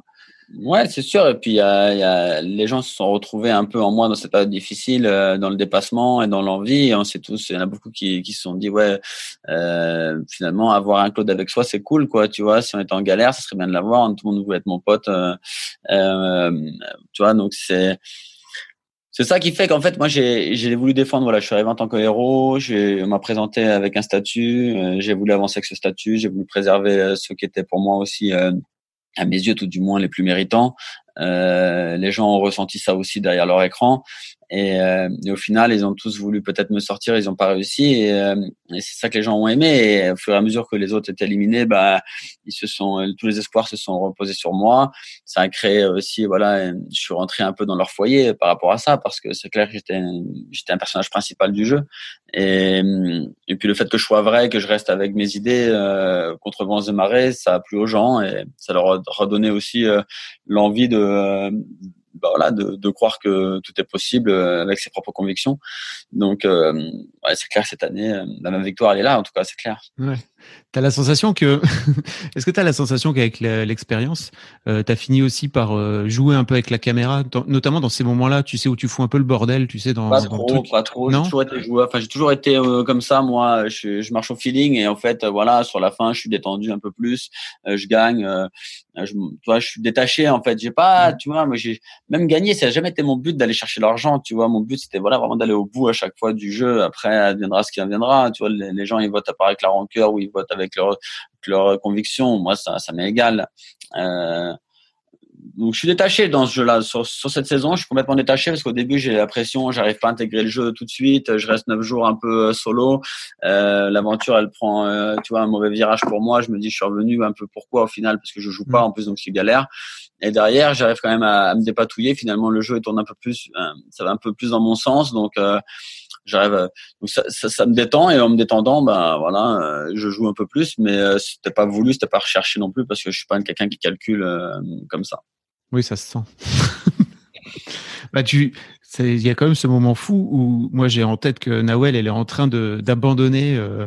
Ouais, c'est sûr. Et puis, y a, y a, les gens se sont retrouvés un peu en moi dans cette période difficile, euh, dans le dépassement et dans l'envie. On sait tous, il y en a beaucoup qui, qui se sont dit, ouais, euh, finalement, avoir un Claude avec soi, c'est cool, quoi. Tu vois, si on était en galère, ça serait bien de l'avoir. Tout le monde voulait être mon pote. Euh, euh tu vois, donc c'est c'est ça qui fait qu'en fait, moi, j'ai, voulu défendre. Voilà, je suis arrivé en tant que héros. On m'a présenté avec un statut. j'ai voulu avancer avec ce statut. J'ai voulu préserver ce qui était pour moi aussi à mes yeux tout du moins les plus méritants. Euh, les gens ont ressenti ça aussi derrière leur écran. Et, euh, et, au final, ils ont tous voulu peut-être me sortir, ils n'ont pas réussi. Et, euh, et c'est ça que les gens ont aimé. Et au fur et à mesure que les autres étaient éliminés, bah, ils se sont, tous les espoirs se sont reposés sur moi. Ça a créé aussi, voilà, je suis rentré un peu dans leur foyer par rapport à ça, parce que c'est clair que j'étais, j'étais un personnage principal du jeu. Et, et puis le fait que je sois vrai, que je reste avec mes idées euh, contre vents et marées, ça a plu aux gens et ça leur a redonné aussi euh, l'envie de bah voilà, de, de, croire que tout est possible euh, avec ses propres convictions. Donc, euh, ouais, c'est clair, cette année, euh, la même victoire, elle est là, en tout cas, c'est clair. Ouais. Tu as la sensation que. Est-ce que tu as la sensation qu'avec l'expérience, euh, tu as fini aussi par jouer un peu avec la caméra, notamment dans ces moments-là, tu sais, où tu fous un peu le bordel, tu sais, dans. Pas trop, pas trop. J'ai toujours été joueur. Enfin, j'ai toujours été comme ça, moi. Je, je, marche au feeling et en fait, voilà, sur la fin, je suis détendu un peu plus, je gagne. je, tu vois, je suis détaché, en fait. J'ai pas, tu vois, moi, j'ai même gagné, ça n'a jamais été mon but d'aller chercher l'argent, tu vois. Mon but, c'était voilà vraiment d'aller au bout à chaque fois du jeu. Après, adviendra ce qui adviendra. Tu vois, les, gens, ils votent à part avec la rancœur ou ils votent avec leur, leur conviction. Moi, ça, ça m'est égal. Euh, donc je suis détaché dans ce jeu-là. Sur, sur, cette saison, je suis complètement détaché parce qu'au début j'ai la pression, j'arrive pas à intégrer le jeu tout de suite. Je reste neuf jours un peu euh, solo. Euh, L'aventure, elle prend, euh, tu vois, un mauvais virage pour moi. Je me dis, je suis revenu un peu pourquoi au final parce que je joue pas mm. en plus, donc c'est galère. Et derrière, j'arrive quand même à, à, me dépatouiller. Finalement, le jeu il tourne un peu plus, euh, ça va un peu plus dans mon sens. Donc j'arrive, ça, ça, ça, me détend et en me détendant, ben voilà, je joue un peu plus, mais c'était pas voulu, c'était pas recherché non plus parce que je suis pas quelqu'un qui calcule comme ça. Oui, ça se sent. bah tu, il y a quand même ce moment fou où moi j'ai en tête que Nawel elle est en train de d'abandonner euh,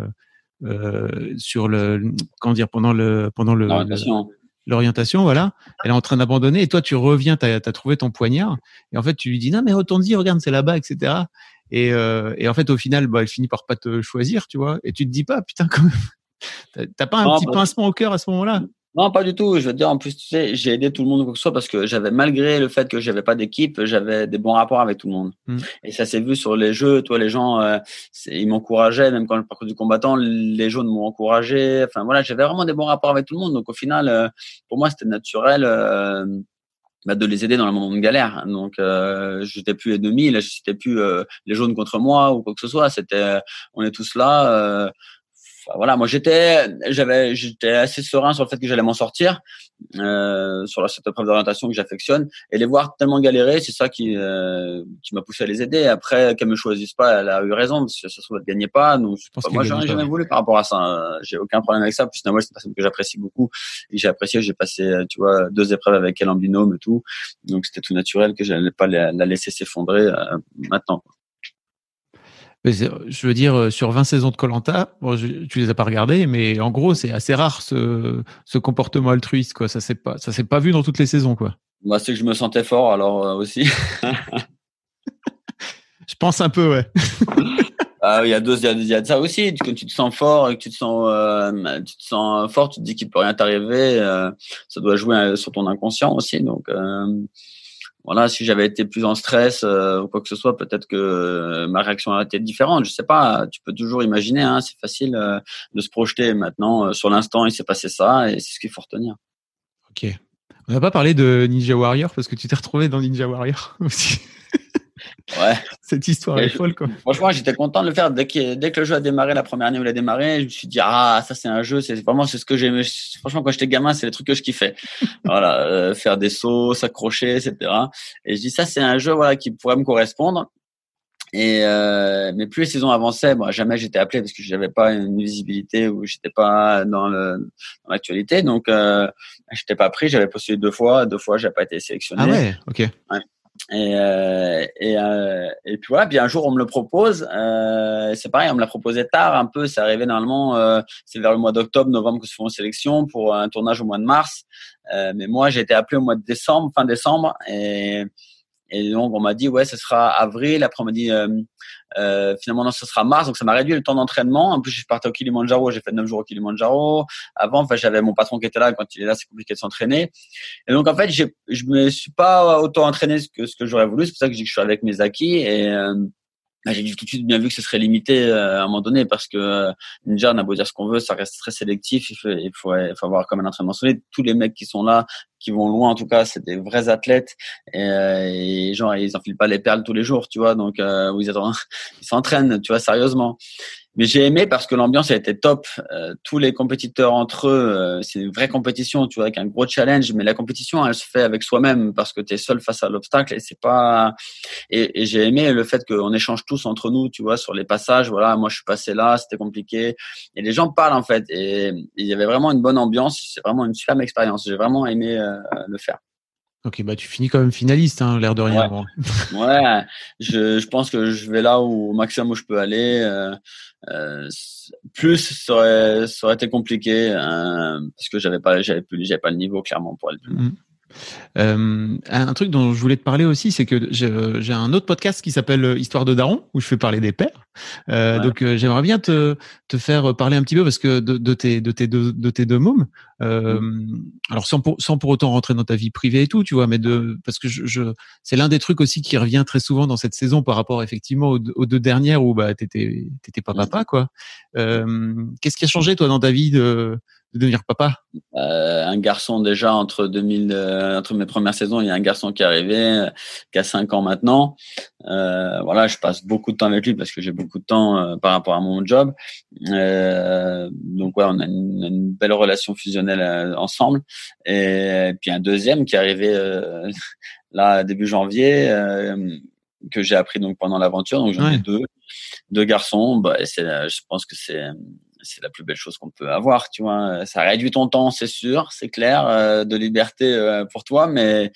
euh, sur le comment dire pendant le pendant le l'orientation. voilà. Elle est en train d'abandonner et toi tu reviens tu as, trouvé ton poignard et en fait tu lui dis non mais retourne-y regarde c'est là-bas etc et, euh, et en fait au final bah, elle finit par pas te choisir tu vois. Et tu te dis pas putain quand même t'as pas un petit bah pincement au cœur à ce moment-là non, pas du tout. Je veux dire, en plus, tu sais, j'ai aidé tout le monde quoi que ce soit parce que j'avais, malgré le fait que j'avais pas d'équipe, j'avais des bons rapports avec tout le monde. Mmh. Et ça s'est vu sur les jeux. Toi, les gens, euh, ils m'encourageaient, même quand je parcours du combattant, les jaunes m'ont encouragé. Enfin, voilà, j'avais vraiment des bons rapports avec tout le monde. Donc, au final, euh, pour moi, c'était naturel. Euh, bah, de les aider dans le moment de galère. Donc, euh, j'étais plus ennemi, là, j'étais plus les jaunes contre moi ou quoi que ce soit. C'était, on est tous là voilà, moi j'étais, j'avais, j'étais assez serein sur le fait que j'allais m'en sortir, euh, sur cette preuve d'orientation que j'affectionne, et les voir tellement galérer, c'est ça qui, euh, qui m'a poussé à les aider. Après, qu'elles me choisissent pas, elle a eu raison parce que ça se trouve elle gagnait pas. Donc, je pense moi j'aurais jamais voulu par rapport à ça. J'ai aucun problème avec ça. Puis moi c'est une personne que j'apprécie beaucoup et j'ai apprécié. J'ai passé, tu vois, deux épreuves avec elle en binôme et tout, donc c'était tout naturel que j'allais pas la, laisser s'effondrer euh, maintenant. Je veux dire, euh, sur 20 saisons de Colanta, bon, tu les as pas regardées, mais en gros, c'est assez rare ce, ce comportement altruiste, quoi. Ça s'est pas, ça s'est pas vu dans toutes les saisons, quoi. Moi, c'est que je me sentais fort, alors euh, aussi. je pense un peu, ouais. Ah, il y a deux, il y, a de ça aussi. Quand tu te sens fort et que tu te sens, euh, tu te sens fort, tu te dis qu'il peut rien t'arriver. ça doit jouer sur ton inconscient aussi. Donc, voilà, si j'avais été plus en stress euh, ou quoi que ce soit, peut-être que euh, ma réaction aurait été différente. Je sais pas. Tu peux toujours imaginer. Hein, c'est facile euh, de se projeter. Maintenant, sur l'instant, il s'est passé ça et c'est ce qu'il faut retenir. Ok. On n'a pas parlé de Ninja Warrior parce que tu t'es retrouvé dans Ninja Warrior aussi. Ouais. Cette histoire est folle, quoi. Franchement, j'étais content de le faire. Dès que, dès que le jeu a démarré, la première année où il a démarré, je me suis dit, ah, ça, c'est un jeu. C'est vraiment, c'est ce que j'aimais. Franchement, quand j'étais gamin, c'est les trucs que je kiffais. voilà, euh, faire des sauts, s'accrocher, etc. Et je dis, ça, c'est un jeu, voilà, qui pourrait me correspondre. Et euh, mais plus les saisons avançaient, moi jamais j'étais appelé parce que j'avais pas une visibilité ou j'étais pas dans le dans l'actualité, donc euh, j'étais pas pris. J'avais postulé deux fois, deux fois j'ai pas été sélectionné. Ah ouais, ok. Ouais. Et, euh, et, euh, et puis voilà, puis un jour on me le propose. Euh, c'est pareil, on me l'a proposé tard un peu. C'est arrivé normalement, euh, c'est vers le mois d'octobre, novembre que se font les sélections pour un tournage au mois de mars. Euh, mais moi j'ai été appelé au mois de décembre, fin décembre, et et donc, on m'a dit, ouais, ce sera avril. Après, on m'a dit, euh, euh, finalement, non, ce sera mars. Donc, ça m'a réduit le temps d'entraînement. En plus, je parti au Kilimanjaro. J'ai fait 9 jours au Kilimanjaro. Avant, enfin, j'avais mon patron qui était là. Quand il est là, c'est compliqué de s'entraîner. Et donc, en fait, je me suis pas autant entraîné que ce que j'aurais voulu. C'est pour ça que je suis avec mes acquis. Et, euh, j'ai tout de suite bien vu que ce serait limité euh, à un moment donné parce que Ninja, on a beau dire ce qu'on veut, ça reste très sélectif. Il faut, il faut avoir comme un entraînement solide. Tous les mecs qui sont là, qui vont loin, en tout cas, c'est des vrais athlètes et, euh, et, genre ils enfilent pas les perles tous les jours, tu vois. Donc euh, ils s'entraînent, tu vois, sérieusement. Mais j'ai aimé parce que l'ambiance a été top. Euh, tous les compétiteurs entre eux, euh, c'est une vraie compétition, tu vois, avec un gros challenge. Mais la compétition, elle se fait avec soi-même parce que tu es seul face à l'obstacle et c'est pas. Et, j'ai aimé le fait qu'on échange tous entre nous, tu vois, sur les passages. Voilà, moi je suis passé là, c'était compliqué. Et les gens parlent en fait. Et il y avait vraiment une bonne ambiance. C'est vraiment une superbe expérience. J'ai vraiment aimé le faire. Ok, bah tu finis quand même finaliste, hein, l'air de rien. Ouais, je, je, pense que je vais là où, au maximum où je peux aller. Euh, euh, plus ça aurait, ça aurait été compliqué euh, parce que j'avais pas, j'avais plus, j'avais pas le niveau clairement pour aller plus loin. Mm. Euh, un truc dont je voulais te parler aussi, c'est que j'ai un autre podcast qui s'appelle Histoire de Daron, où je fais parler des pères. Euh, Donc euh, j'aimerais bien te, te faire parler un petit peu parce que de, de tes de tes deux de tes deux mômes. Euh. Alors sans pour, sans pour autant rentrer dans ta vie privée et tout, tu vois, mais de parce que je, je c'est l'un des trucs aussi qui revient très souvent dans cette saison par rapport effectivement aux, aux deux dernières où bah t'étais t'étais pas papa quoi. Euh, Qu'est-ce qui a changé toi dans ta vie de de devenir papa euh, Un garçon déjà entre 2000, euh, entre mes premières saisons, il y a un garçon qui est arrivé, euh, qui a 5 ans maintenant. Euh, voilà, je passe beaucoup de temps avec lui parce que j'ai beaucoup de temps euh, par rapport à mon job. donc ouais, on a une, une belle relation fusionnelle ensemble. Et, puis un deuxième qui est arrivé là début janvier que j'ai appris donc pendant l'aventure. Donc j'en ai deux, deux garçons. Bah, c'est, je pense que c'est c'est la plus belle chose qu'on peut avoir, tu vois. Ça réduit ton temps, c'est sûr, c'est clair, euh, de liberté euh, pour toi, mais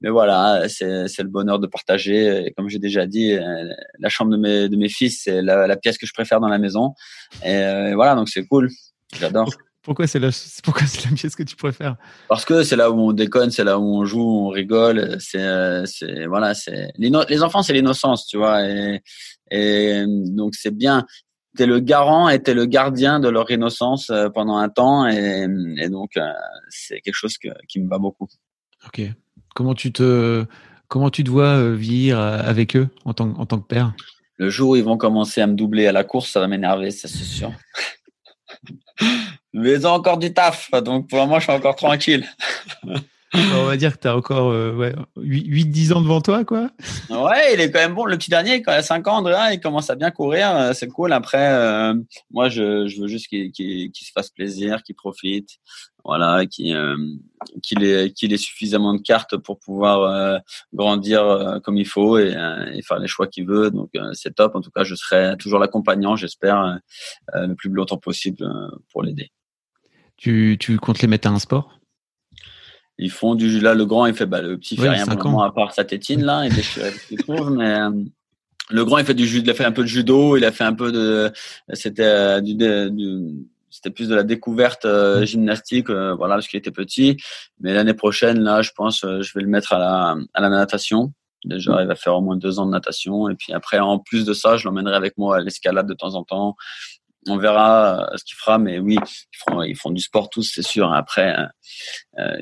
mais voilà, c'est c'est le bonheur de partager. Et comme j'ai déjà dit, euh, la chambre de mes de mes fils, c'est la, la, pièce que je préfère dans la maison. Et voilà, donc c'est cool. J'adore. Pourquoi c'est la pourquoi c'est la pièce que tu préfères? Parce que c'est là où on déconne, c'est là où on joue, on rigole. C'est c'est voilà, c'est les, les enfants, c'est l'innocence, tu vois. Et, et donc c'est bien t'es le garant et t'es le gardien de leur innocence euh, pendant un temps et, et donc euh, c'est quelque chose que, qui me va beaucoup. Ok. Comment tu te comment tu dois euh, vivre avec eux en tant, en tant que père? Le jour où ils vont commencer à me doubler à la course, ça va m'énerver, ça c'est sûr. Mais ils ont encore du taf, donc pour moment je suis encore tranquille. On va dire que tu as encore euh, ouais, 8-10 ans devant toi, quoi. Ouais, il est quand même bon. Le petit dernier, quand il a 5 ans, Andrea, il commence à bien courir. Euh, c'est cool. Après, euh, moi, je, je, veux juste qu'il se fasse plaisir, qu'il profite. Voilà, qu'il ait, qu'il ait suffisamment de cartes pour pouvoir grandir comme il faut et, et faire les choix qu'il veut. Donc, c'est top. En tout cas, je serai toujours l'accompagnant, j'espère, le plus longtemps possible pour l'aider. Tu, tu comptes les mettre à un sport? Ils font du là le grand il fait bah, le petit fait rien à part sa tétine là il déchire ce trouve mais euh, le grand il fait du il a fait un peu de judo il a fait un peu de c'était euh, du, du c'était plus de la découverte euh, gymnastique voilà parce qu'il était petit. Mais l'année prochaine là je pense je vais le mettre à la à la natation. Déjà il va faire au moins deux ans de natation. Et puis après en plus de ça je l'emmènerai avec moi à l'escalade de temps en temps on verra ce qu'il fera, mais oui, ils font, ils du sport tous, c'est sûr. Après, euh,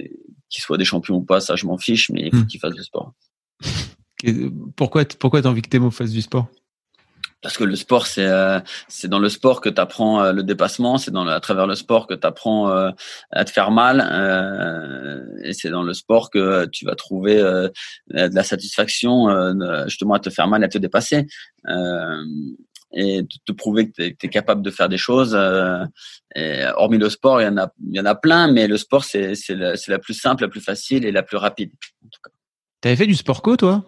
qu'ils soient des champions ou pas, ça je m'en fiche, mais il faut hmm. qu'ils fassent du sport. Pourquoi, pourquoi tu as envie que tes mots fassent du sport? Parce que le sport, c'est euh, c'est dans le sport que tu apprends euh, le dépassement, c'est dans à travers le sport que tu apprends euh, à te faire mal, et c'est dans le sport que tu vas trouver de la satisfaction, justement à te faire mal, et à te dépasser et de te prouver que tu es, capable de faire des choses. Euh, et, hormis le sport, il y en a, il y en a plein, mais le sport, c'est la, la plus simple, la plus facile et la plus rapide. Cas. T'avais fait du sport co, toi?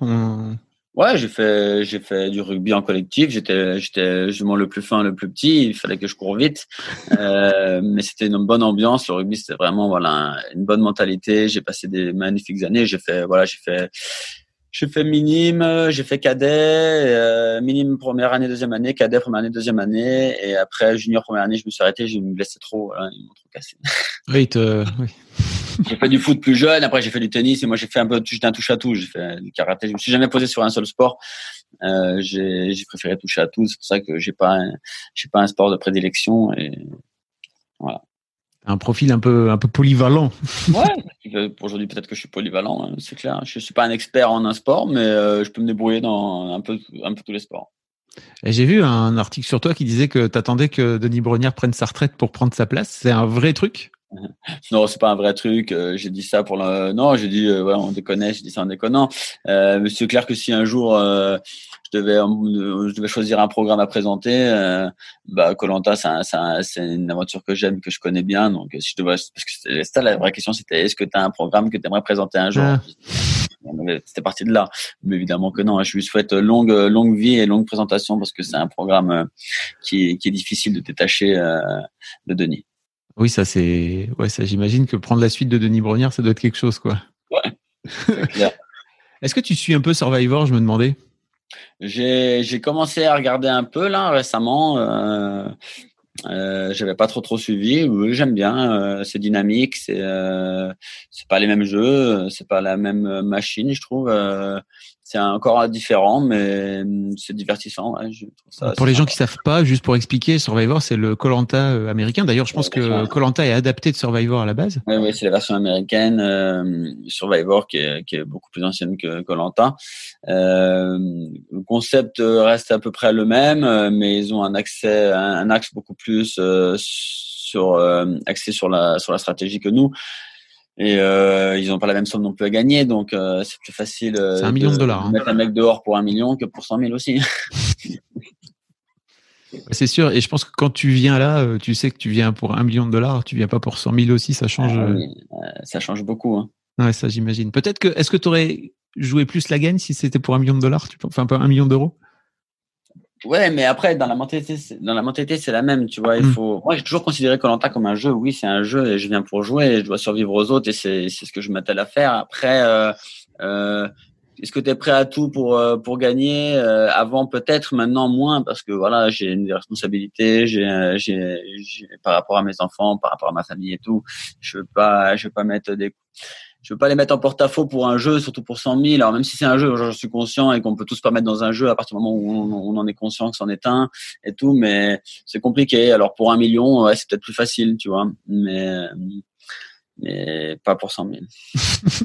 Ouais, j'ai fait j'ai fait du rugby en collectif. J'étais j'étais justement le plus fin, le plus petit. Il fallait que je cours vite, euh, mais c'était une bonne ambiance. Le rugby, c'était vraiment voilà une bonne mentalité. J'ai passé des magnifiques années. J'ai fait voilà, j'ai fait j'ai fait minime, j'ai fait cadet, euh, minime première année, deuxième année, cadet première année, deuxième année, et après junior première année, je me suis arrêté, j'ai me blessé trop, voilà, ils m'ont trop cassé. Oui, oui. j'ai fait du foot plus jeune, après j'ai fait du tennis, et moi j'ai fait un peu, j'étais un touche à tout, j'ai fait du karaté, je me suis jamais posé sur un seul sport. Euh, j'ai préféré toucher à tout, c'est pour ça que j'ai pas, j'ai pas un sport de prédilection, et voilà un profil un peu un peu polyvalent. Ouais, aujourd'hui peut-être que je suis polyvalent, hein, c'est clair. Je suis pas un expert en un sport, mais euh, je peux me débrouiller dans un peu un peu tous les sports. J'ai vu un article sur toi qui disait que tu attendais que Denis Brognard prenne sa retraite pour prendre sa place. C'est un vrai truc? non, c'est pas un vrai truc. Euh, j'ai dit ça pour le. Non, j'ai dit, euh, ouais, on déconne. J'ai dit ça en déconnant. Euh, mais c'est clair que si un jour euh, je devais, je devais choisir un programme à présenter, euh, bah Colanta, c'est une aventure que j'aime, que je connais bien. Donc, si je devais, parce que c'était la vraie question, c'était est-ce que tu as un programme que tu aimerais présenter un jour? Ah. C'était parti de là. Mais évidemment que non. Je lui souhaite longue, longue vie et longue présentation parce que c'est un programme qui, qui est difficile de détacher de Denis. Oui, ça c'est, ouais, ça j'imagine que prendre la suite de Denis Brognard, ça doit être quelque chose, quoi. Ouais. Est-ce que tu suis un peu Survivor Je me demandais? J'ai commencé à regarder un peu là récemment. Euh, euh, j'avais pas trop trop suivi. Oui, j'aime bien. Euh, c'est dynamique. C'est euh, c'est pas les mêmes jeux. C'est pas la même machine, je trouve. C'est encore différent, mais hum, c'est divertissant. pour les gens qui savent pas, juste pour expliquer, Survivor, c'est le Colanta euh, américain. D'ailleurs, je pense que Colanta est adapté de Survivor à la base. Oui, oui c'est la version américaine. Euh, Survivor qui est, qui est, beaucoup plus ancienne que Colanta. Euh, le concept reste à peu près le même, mais ils ont un accès, un, axe beaucoup plus euh, sur axé sur la sur la stratégie que nous. Et euh, ils n'ont pas la même somme non plus à gagner, donc euh, c'est plus facile euh, un million de, dollars, hein. mettre un mec dehors pour un million que pour cent mille aussi. c'est sûr, et je pense que quand tu viens là, tu sais que tu viens pour un million de dollars, tu viens pas pour cent mille aussi, ça change. Ah ça change beaucoup. Hein. Ouais, ça j'imagine. Peut-être que, est-ce que tu aurais jouer plus la gagne si c'était pour un million de dollars, tu enfin un million d'euros? Ouais, mais après, dans la mentalité, dans la mentalité, c'est la même, tu vois. Il mm. faut. Moi, j'ai toujours considéré Colanta comme un jeu. Oui, c'est un jeu et je viens pour jouer et je dois survivre aux autres et c'est c'est ce que je m'attelle à faire. Après, euh, euh, est-ce que tu es prêt à tout pour euh, pour gagner euh, Avant, peut-être. Maintenant, moins parce que voilà, j'ai une responsabilité. J'ai j'ai par rapport à mes enfants, par rapport à ma famille et tout. Je veux pas, je veux pas mettre des je veux pas les mettre en porte-à-faux pour un jeu, surtout pour 100 000. Alors même si c'est un jeu, je suis conscient et qu'on peut tous pas mettre dans un jeu à partir du moment où on, en est conscient que c'en est un et tout, mais c'est compliqué. Alors pour un million, ouais, c'est peut-être plus facile, tu vois, mais mais pas pour 100 000.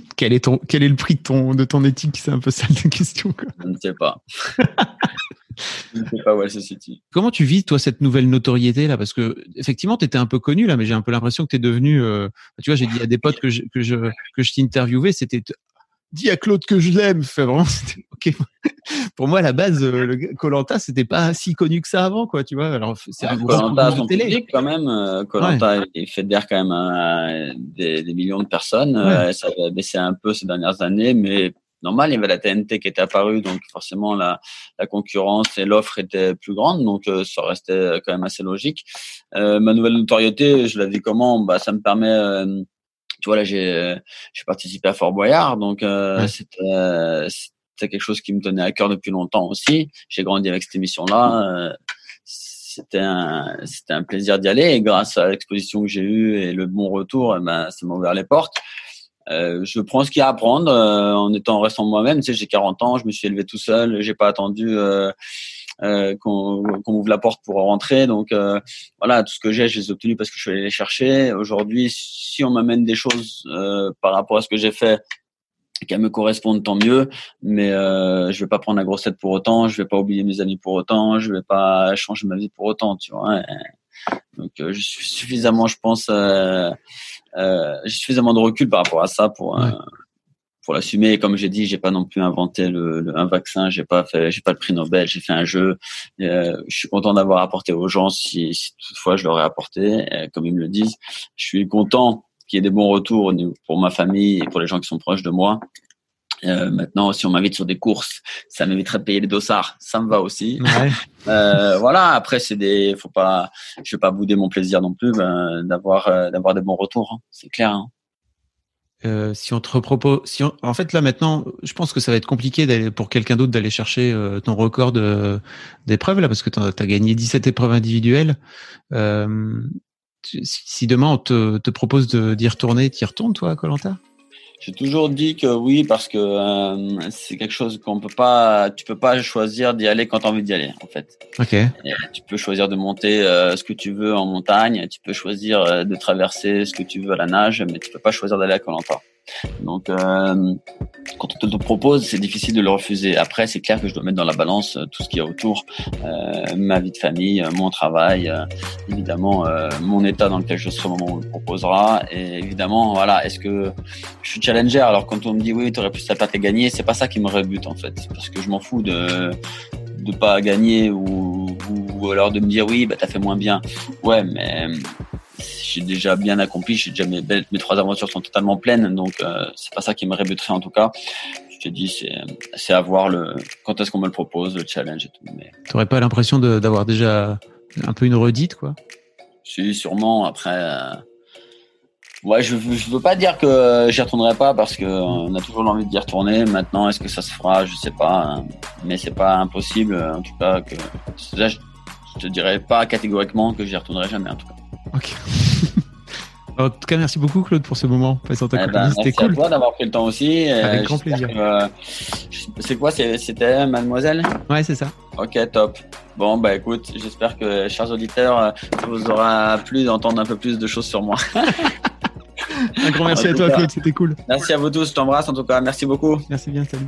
quel est ton quel est le prix de ton de ton éthique? C'est un peu ça la question. Quoi. Je ne sais pas. je ne sais pas où elle se situe. Comment tu vis toi cette nouvelle notoriété là? Parce que effectivement, tu étais un peu connu là, mais j'ai un peu l'impression que tu es devenu. Euh, tu vois, j'ai dit à des potes que je que je que je t'interviewais, c'était dis à Claude que je l'aime. Fait vraiment, ok. Pour moi, à la base, euh, le Colanta, c'était pas si connu que ça avant, quoi. Tu vois. Alors, c'est un Colanta, son télé. public quand même. Euh, Colanta, ouais. il fédère quand même des, des, millions de personnes. ça a baissé un peu ces dernières années, mais normal. Il y avait la TNT qui était apparue, donc forcément la, la concurrence et l'offre étaient plus grande, donc euh, ça restait quand même assez logique. Euh, ma nouvelle notoriété, je la dis comment? Bah, ça me permet euh, tu vois là j'ai j'ai participé à Fort Boyard donc euh, c'était c'était quelque chose qui me tenait à cœur depuis longtemps aussi j'ai grandi avec cette émission là c'était un c'était un plaisir d'y aller et grâce à l'exposition que j'ai eue et le bon retour eh ben ça m'a ouvert les portes euh, je prends ce qu'il y a à prendre euh, en étant restant moi-même. Tu sais, j'ai 40 ans, je me suis élevé tout seul, j'ai pas attendu euh, euh qu'on qu ouvre la porte pour rentrer. Donc euh, voilà, tout ce que j'ai, je les ai parce que je suis allé les chercher. Aujourd'hui, si on m'amène des choses par rapport à ce que j'ai fait qu'elles me correspondent, tant mieux. Mais je vais pas prendre la grossette pour autant, je vais pas oublier mes amis pour autant, je vais pas changer ma vie pour autant, tu vois. Donc je suis suffisamment, je pense euh, j'ai suffisamment de recul par rapport à ça pour euh, pour l'assumer. Et comme j'ai dit, j'ai pas non plus inventé le, un vaccin, j'ai pas fait, j'ai pas le prix Nobel, j'ai fait un jeu. Euh, je suis content d'avoir apporté aux gens si, si, toutefois je leur ai apporté, comme ils me le disent. Je suis content qu'il y ait des bons retours pour ma famille et pour les gens qui sont proches de moi. Euh, maintenant, si on m'invite sur des courses, ça m'éviterait de payer les dossards. Ça me va aussi. Ouais. euh, voilà. Après, c'est des, faut pas, je vais pas bouder mon plaisir non plus ben, d'avoir euh, d'avoir des bons retours. Hein. C'est clair. Hein. Euh, si on te repropose, si on, en fait là maintenant, je pense que ça va être compliqué d'aller pour quelqu'un d'autre d'aller chercher euh, ton record d'épreuves là parce que tu as, gagné 17 épreuves individuelles. Si, si, demain on te, te propose d'y retourner, tu y retournes toi, Colanta? J'ai toujours dit que oui parce que euh, c'est quelque chose qu'on peut pas, tu peux pas choisir d'y aller quand tu as envie d'y aller en fait. Ok. tu peux choisir de monter euh, ce que tu veux en montagne, tu peux choisir euh, de traverser ce que tu veux à la nage, mais tu peux pas choisir d'aller à Koh-Lanta. Donc, euh, quand on te le propose, c'est difficile de le refuser. Après, c'est clair que je dois mettre dans la balance euh, tout ce qu'il y a autour, euh, ma vie de famille, mon travail, évidemment mon état dans lequel je serai au moment où on me proposera. Et évidemment, voilà, est-ce que je suis challenger? Alors, quand on me dit oui, tu aurais ta patte à gagner, c'est pas ça qui me rebute en fait, parce que je m'en fous de de pas gagner ou, ou, alors de me dire oui, bah t'as fait moins bien. Ouais, mais j'ai déjà bien accompli, j'ai déjà mes, mes trois aventures sont totalement pleines, donc euh, c'est pas ça qui me rébuterait en tout cas. Je te dis, c'est à voir le quand est-ce qu'on me le propose, le challenge et tout. Mais t'aurais pas l'impression d'avoir déjà un peu une redite quoi? Si, sûrement. Après, euh... ouais, je je veux pas dire que j'y retournerai pas parce que on a toujours l'envie d'y retourner. Maintenant, est-ce que ça se fera? Je sais pas, hein. mais c'est pas impossible en tout cas que là, je, je te dirais pas catégoriquement que j'y retournerai jamais en tout cas. Ok. en tout cas, merci beaucoup Claude pour ce moment passé en ta eh ben, C'était cool. Merci à toi d'avoir pris le temps aussi. Avec grand plaisir. Euh, c'est quoi C'était Mademoiselle? Ouais, c'est ça. Ok, top. Bon, bah écoute, j'espère que, chers auditeurs, euh, ça vous aura plu d'entendre un peu plus de choses sur moi. un grand merci à toi Claude, c'était cool. Merci à vous tous, je t'embrasse en tout cas. Merci beaucoup. Merci bien, salut.